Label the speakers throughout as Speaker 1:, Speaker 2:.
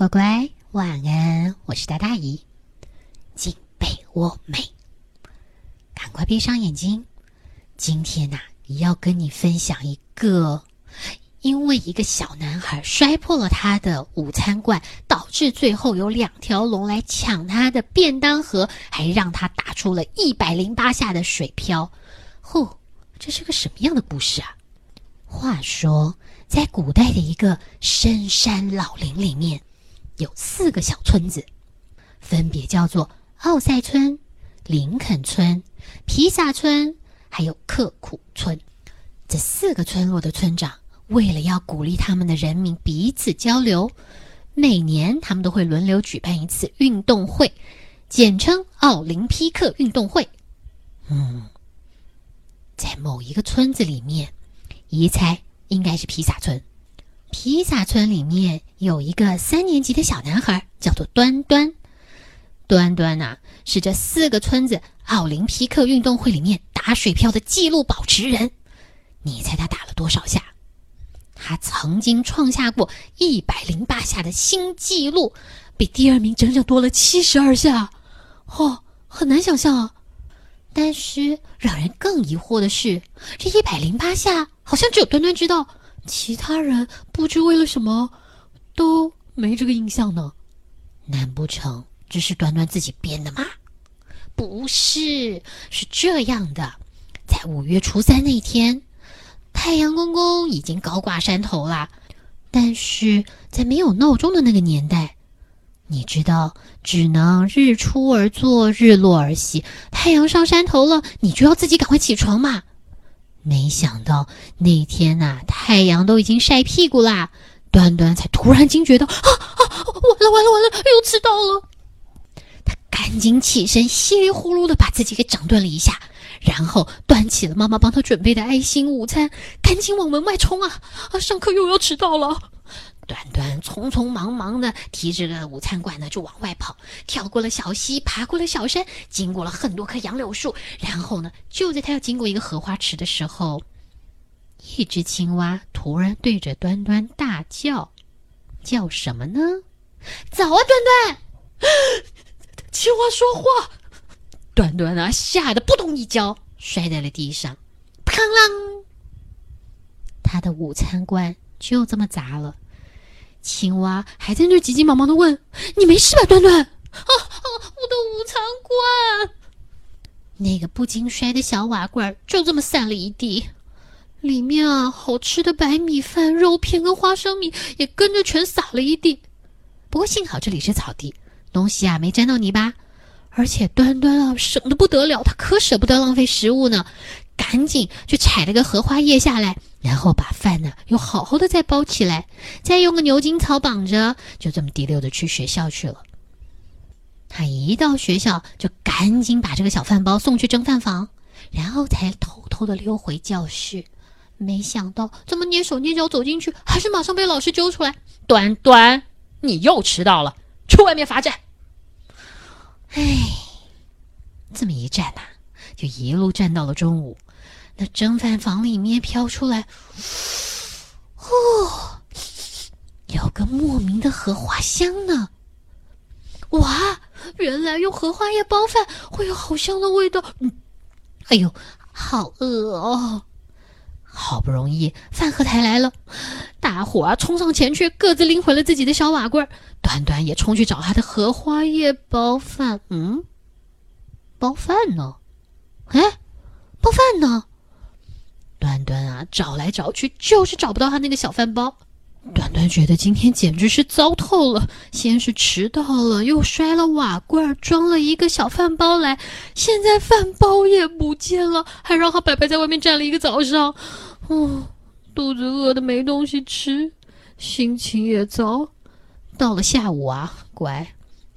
Speaker 1: 乖乖，晚安！我是大大姨，进被窝美，赶快闭上眼睛。今天呐，要跟你分享一个，因为一个小男孩摔破了他的午餐罐，导致最后有两条龙来抢他的便当盒，还让他打出了一百零八下的水漂。呼，这是个什么样的故事啊？话说，在古代的一个深山老林里面。有四个小村子，分别叫做奥赛村、林肯村、披萨村，还有刻苦村。这四个村落的村长为了要鼓励他们的人民彼此交流，每年他们都会轮流举办一次运动会，简称奥林匹克运动会。嗯，在某一个村子里面，一猜应该是披萨村。披萨村里面有一个三年级的小男孩，叫做端端。端端呐，是这四个村子奥林匹克运动会里面打水漂的纪录保持人。你猜他打了多少下？他曾经创下过一百零八下的新纪录，比第二名整整多了七十二下。哦，很难想象啊！但是让人更疑惑的是，这一百零八下好像只有端端知道。其他人不知为了什么，都没这个印象呢。难不成这是端端自己编的吗？不是，是这样的：在五月初三那天，太阳公公已经高挂山头了。但是在没有闹钟的那个年代，你知道，只能日出而作，日落而息。太阳上山头了，你就要自己赶快起床嘛。没想到那天呐，太阳都已经晒屁股啦，端端才突然惊觉到啊啊，完了完了完了，又迟到了。他赶紧起身，稀里呼噜的把自己给整顿了一下，然后端起了妈妈帮他准备的爱心午餐，赶紧往门外冲啊啊！上课又要迟到了。端端匆匆忙忙的提着个午餐罐呢，就往外跑，跳过了小溪，爬过了小山，经过了很多棵杨柳树，然后呢，就在他要经过一个荷花池的时候，一只青蛙突然对着端端大叫：“叫什么呢？”“早啊，端端！”青蛙说话，端端啊，吓得扑通一跤摔在了地上，砰啷，他的午餐罐就这么砸了。青蛙还在那急急忙忙的问：“你没事吧，端端？”“啊啊，我的午餐罐！”那个不经摔的小瓦罐就这么散了一地，里面啊，好吃的白米饭、肉片跟花生米也跟着全洒了一地。不过幸好这里是草地，东西啊没沾到泥巴。而且端端啊省的不得了，他可舍不得浪费食物呢，赶紧去采了个荷花叶下来。然后把饭呢又好好的再包起来，再用个牛筋草绑着，就这么滴溜的去学校去了。他一到学校就赶紧把这个小饭包送去蒸饭房，然后才偷偷的溜回教室。没想到怎么蹑手蹑脚走进去，还是马上被老师揪出来：“端端，你又迟到了，去外面罚站。”哎，这么一站呐，就一路站到了中午。那蒸饭房里面飘出来，哦，有个莫名的荷花香呢。哇，原来用荷花叶包饭会有好香的味道。嗯，哎呦，好饿哦！好不容易饭盒抬来了，大伙啊冲上前去，各自拎回了自己的小瓦罐。端端也冲去找他的荷花叶包饭。嗯，包饭呢？哎，包饭呢？端端啊，找来找去就是找不到他那个小饭包。端端觉得今天简直是糟透了，先是迟到了，又摔了瓦罐，装了一个小饭包来，现在饭包也不见了，还让他白白在外面站了一个早上。哦，肚子饿的没东西吃，心情也糟。到了下午啊，乖。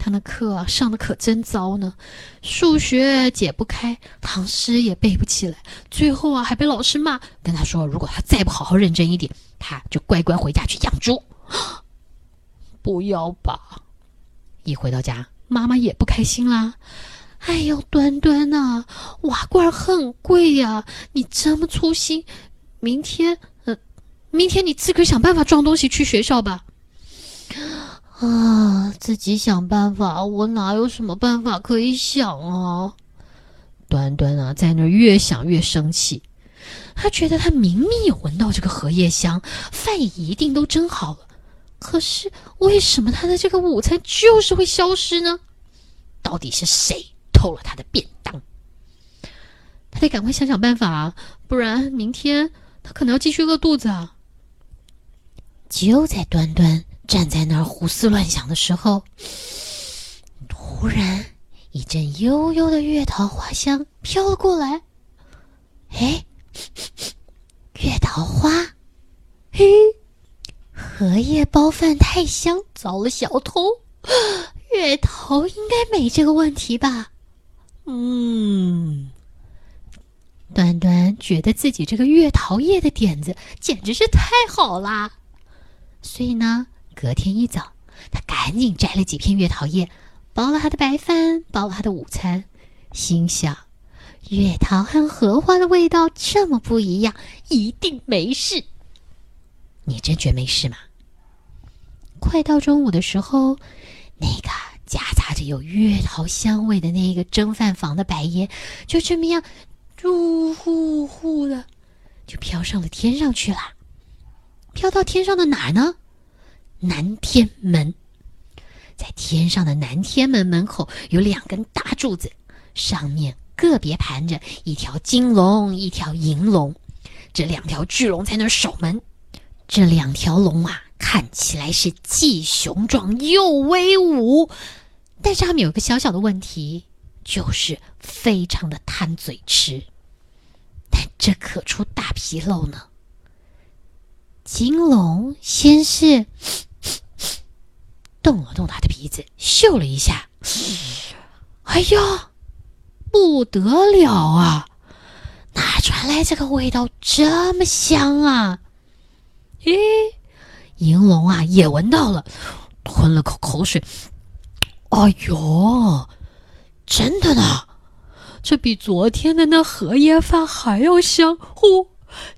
Speaker 1: 他那课上的可真糟呢，数学解不开，唐诗也背不起来，最后啊还被老师骂，跟他说如果他再不好好认真一点，他就乖乖回家去养猪。不要吧！一回到家，妈妈也不开心啦。哎呦，端端呐，瓦罐很贵呀，你这么粗心，明天，呃，明天你自个想办法装东西去学校吧。啊，自己想办法，我哪有什么办法可以想啊？端端啊，在那儿越想越生气。他觉得他明明有闻到这个荷叶香，饭也一定都蒸好了，可是为什么他的这个午餐就是会消失呢？到底是谁偷了他的便当？他得赶快想想办法啊，不然明天他可能要继续饿肚子啊！就在端端。站在那儿胡思乱想的时候，突然一阵悠悠的月桃花香飘了过来。哎，月桃花，嘿，荷叶包饭太香，遭了小偷。月桃应该没这个问题吧？嗯，端端觉得自己这个月桃叶的点子简直是太好啦，所以呢。隔天一早，他赶紧摘了几片月桃叶，包了他的白饭，包了他的午餐，心想：月桃和荷花的味道这么不一样，一定没事。你真觉没事吗？快到中午的时候，那个夹杂着有月桃香味的那个蒸饭房的白烟，就这么样，呼呼呼的，就飘上了天上去了。飘到天上的哪儿呢？南天门，在天上的南天门门口有两根大柱子，上面个别盘着一条金龙，一条银龙。这两条巨龙在那儿守门。这两条龙啊，看起来是既雄壮又威武，但是它们有一个小小的问题，就是非常的贪嘴吃。但这可出大纰漏呢。金龙先是。动了动他的鼻子，嗅了一下，哎呀，不得了啊！哪传来这个味道这么香啊？咦，银龙啊也闻到了，吞了口口水。哎呦，真的呢，这比昨天的那荷叶饭还要香！呼，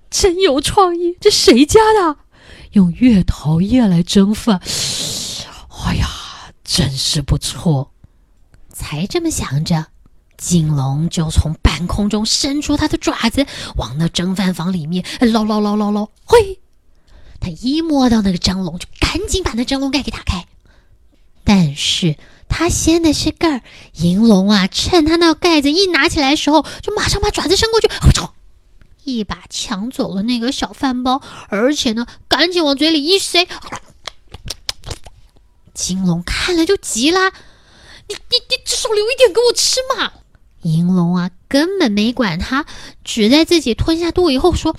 Speaker 1: 真有创意！这谁家的？用月桃叶来蒸饭。哎呀，真是不错！才这么想着，金龙就从半空中伸出它的爪子，往那蒸饭房里面捞捞捞捞捞。嘿，他一摸到那个蒸笼，就赶紧把那蒸笼盖给打开。但是他掀的是盖儿，银龙啊，趁他那盖子一拿起来的时候，就马上把爪子伸过去，操！一把抢走了那个小饭包，而且呢，赶紧往嘴里一塞。金龙看了就急了，你你你至少留一点给我吃嘛！银龙啊，根本没管他，只在自己吞下肚以后说：“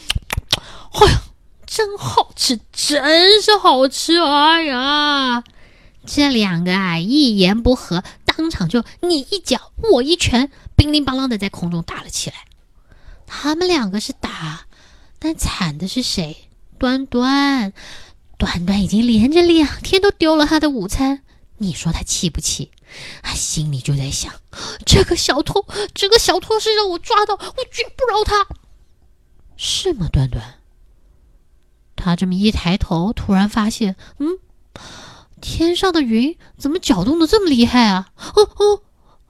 Speaker 1: 哎呀，真好吃，真是好吃！哎呀，这两个啊，一言不合，当场就你一脚我一拳，乒铃乓啷的在空中打了起来。他们两个是打，但惨的是谁？端端。”端端已经连着两天都丢了他的午餐，你说他气不气？他心里就在想：这个小偷，这个小偷是让我抓到，我绝不饶他，是吗？端端，他这么一抬头，突然发现，嗯，天上的云怎么搅动的这么厉害啊？哦哦，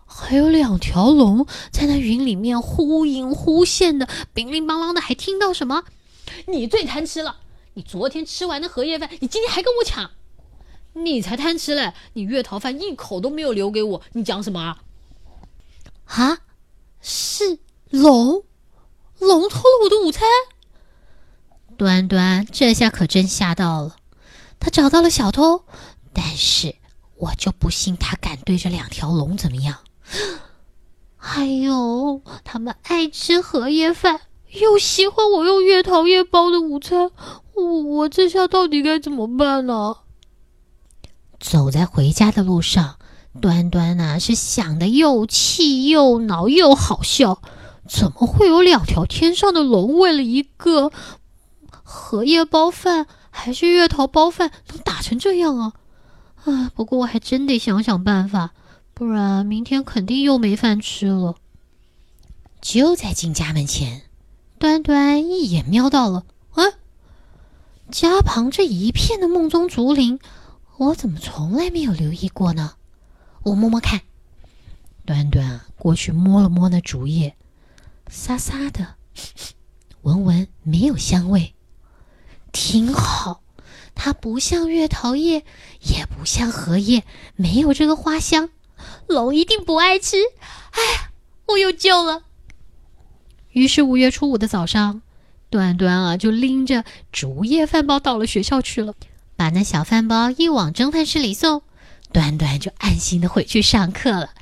Speaker 1: 还有两条龙在那云里面忽隐忽现的，乒铃乓啷的，还听到什么？你最贪吃了。你昨天吃完的荷叶饭，你今天还跟我抢？你才贪吃嘞！你月桃饭一口都没有留给我，你讲什么啊？啊？是龙？龙偷了我的午餐？端端这下可真吓到了。他找到了小偷，但是我就不信他敢对这两条龙怎么样。哎呦，他们爱吃荷叶饭，又喜欢我用月桃叶包的午餐。我我这下到底该怎么办呢？走在回家的路上，端端呐是想的又气又恼又好笑。怎么会有两条天上的龙为了一个荷叶包饭还是月桃包饭能打成这样啊？啊！不过我还真得想想办法，不然明天肯定又没饭吃了。就在进家门前，端端一眼瞄到了啊！家旁这一片的梦中竹林，我怎么从来没有留意过呢？我摸摸看。端端啊，过去摸了摸那竹叶，沙沙的，闻闻没有香味，挺好。它不像月桃叶，也不像荷叶，没有这个花香。龙一定不爱吃。哎，我有救了。于是五月初五的早上，端端啊就拎着竹叶饭包到了学校去了，把那小饭包一往蒸饭室里送，端端就安心的回去上课了。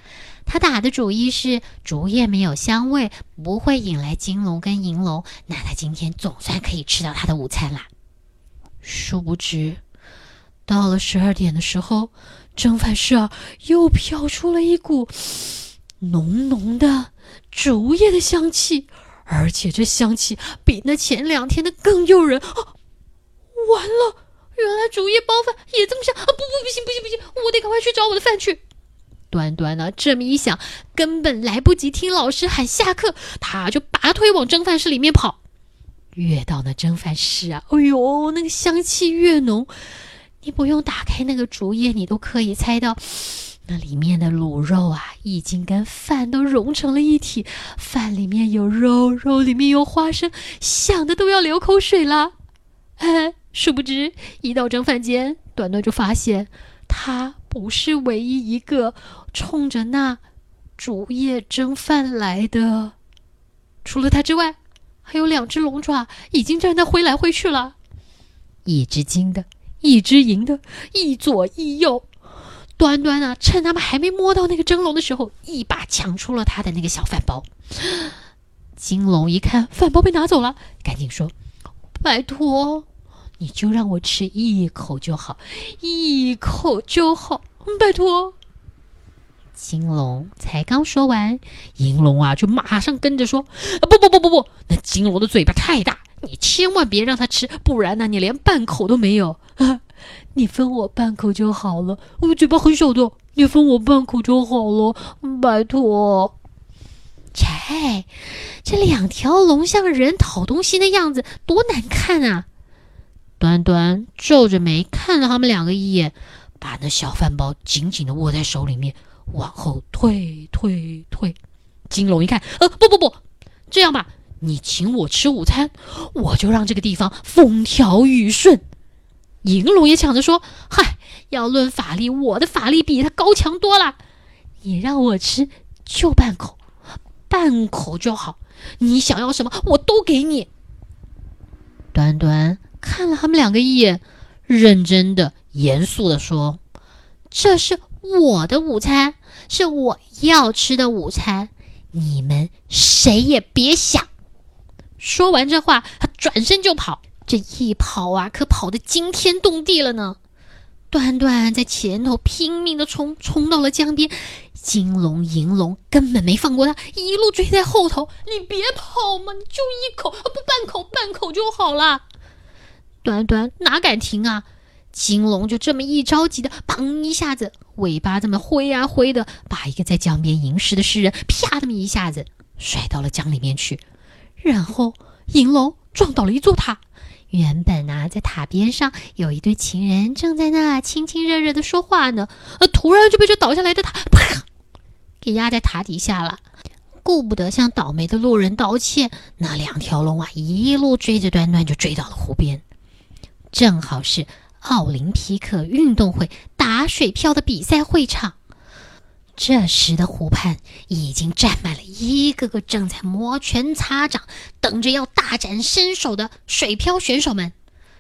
Speaker 1: 他打的主意是竹叶没有香味，不会引来金龙跟银龙，那他今天总算可以吃到他的午餐啦。殊不知，到了十二点的时候，蒸饭室啊又飘出了一股浓浓的竹叶的香气，而且这香气比那前两天的更诱人啊。完了，原来竹叶包饭也这么香啊！不不，不行不行不行，我得赶快去找我的饭去。端端呢，这么一想，根本来不及听老师喊下课，他就拔腿往蒸饭室里面跑。越到那蒸饭室啊，哎呦，那个香气越浓，你不用打开那个竹叶，你都可以猜到，那里面的卤肉啊，已经跟饭都融成了一体。饭里面有肉，肉里面有花生，想的都要流口水了。哎，殊不知一到蒸饭间，端端就发现他。不是唯一一个冲着那竹叶蒸饭来的，除了他之外，还有两只龙爪已经在那挥来挥去了，一只金的，一只银的，一左一右。端端啊，趁他们还没摸到那个蒸笼的时候，一把抢出了他的那个小饭包。金龙一看饭包被拿走了，赶紧说：“拜托。”你就让我吃一口就好，一口就好，拜托。金龙才刚说完，银龙啊就马上跟着说：“啊不不不不不，那金龙的嘴巴太大，你千万别让他吃，不然呢，你连半口都没有。你分我半口就好了，我嘴巴很小的，你分我半口就好了，拜托。”切，这两条龙像个人讨东西的样子，多难看啊！端端皱着眉看了他们两个一眼，把那小饭包紧紧的握在手里面，往后退退退。金龙一看，呃，不不不，这样吧，你请我吃午餐，我就让这个地方风调雨顺。银龙也抢着说：“嗨，要论法力，我的法力比他高强多了。你让我吃就半口，半口就好。你想要什么，我都给你。”端端。看了他们两个一眼，认真的、严肃的说：“这是我的午餐，是我要吃的午餐，你们谁也别想。”说完这话，他转身就跑。这一跑啊，可跑得惊天动地了呢。端端在前头拼命的冲，冲到了江边，金龙、银龙根本没放过他，一路追在后头。你别跑嘛，你就一口，不半口，半口就好了。端端哪敢停啊！金龙就这么一着急的，砰一下子，尾巴这么挥啊挥的，把一个在江边吟诗的诗人啪这么一下子甩到了江里面去。然后银龙撞倒了一座塔，原本啊在塔边上有一对情人正在那亲亲热热的说话呢，呃，突然就被这倒下来的塔啪给压在塔底下了。顾不得向倒霉的路人道歉，那两条龙啊一路追着端端就追到了湖边。正好是奥林匹克运动会打水漂的比赛会场。这时的湖畔已经站满了一个个正在摩拳擦掌、等着要大展身手的水漂选手们，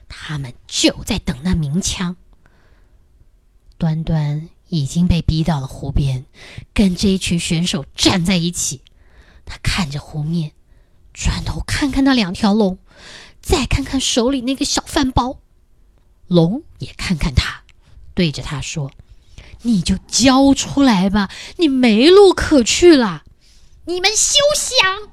Speaker 1: 他们就在等那鸣枪。端端已经被逼到了湖边，跟这一群选手站在一起。他看着湖面，转头看看那两条龙，再看看手里那个小饭包。龙也看看他，对着他说：“你就交出来吧，你没路可去了。你们休想！”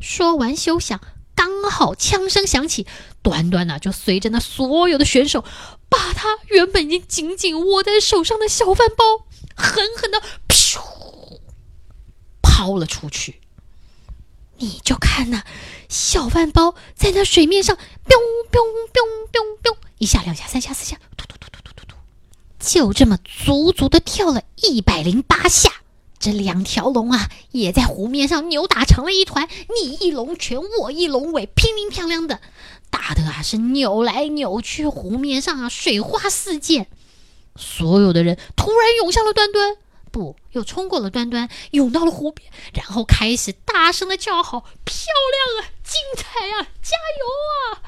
Speaker 1: 说完休想，刚好枪声响起，端端呢就随着那所有的选手，把他原本已经紧紧握在手上的小饭包，狠狠的噗抛了出去。你就看那小饭包在那水面上，biu biu biu biu biu。一下两下三下四下，突突突突，就这么足足的跳了一百零八下。这两条龙啊，也在湖面上扭打成了一团，你一龙拳，我一龙尾，乒铃乓啷的打的啊，是扭来扭去，湖面上啊水花四溅。所有的人突然涌向了端端，不，又冲过了端端，涌到了湖边，然后开始大声的叫好：“漂亮啊，精彩啊，加油啊！”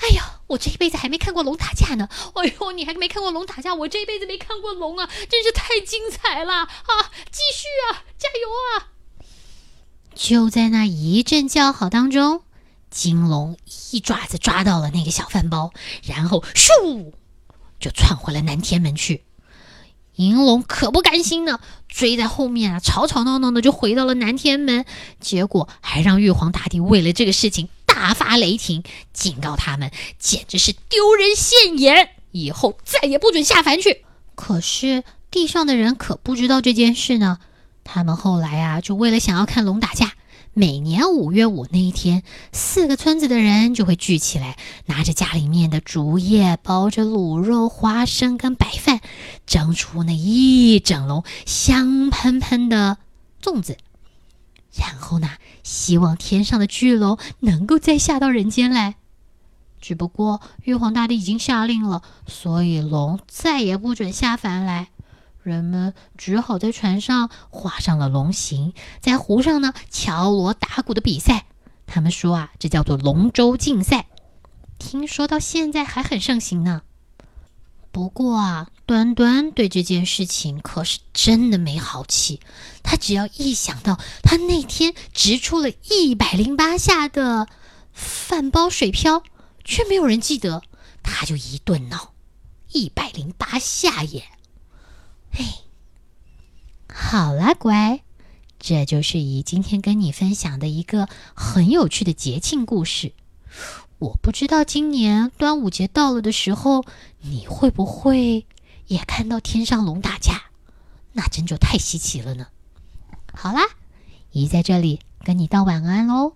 Speaker 1: 哎呦，我这一辈子还没看过龙打架呢！哎呦，你还没看过龙打架，我这一辈子没看过龙啊，真是太精彩了啊！继续啊，加油啊！就在那一阵叫好当中，金龙一爪子抓到了那个小饭包，然后咻，就窜回了南天门去。银龙可不甘心呢，追在后面啊，吵吵闹闹的就回到了南天门，结果还让玉皇大帝为了这个事情。大发雷霆，警告他们，简直是丢人现眼，以后再也不准下凡去。可是地上的人可不知道这件事呢。他们后来啊，就为了想要看龙打架，每年五月五那一天，四个村子的人就会聚起来，拿着家里面的竹叶，包着卤肉、花生跟白饭，蒸出那一整笼香喷喷的粽子。然后呢，希望天上的巨龙能够再下到人间来。只不过玉皇大帝已经下令了，所以龙再也不准下凡来。人们只好在船上画上了龙形，在湖上呢敲锣打鼓的比赛。他们说啊，这叫做龙舟竞赛，听说到现在还很盛行呢。不过啊，端端对这件事情可是真的没好气。他只要一想到他那天直出了一百零八下的饭包水漂，却没有人记得，他就一顿闹。一百零八下耶！哎，好了，乖，这就是姨今天跟你分享的一个很有趣的节庆故事。我不知道今年端午节到了的时候，你会不会也看到天上龙打架？那真就太稀奇了呢。好啦，姨在这里跟你道晚安喽，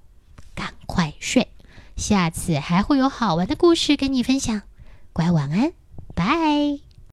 Speaker 1: 赶快睡，下次还会有好玩的故事跟你分享。乖，晚安，拜。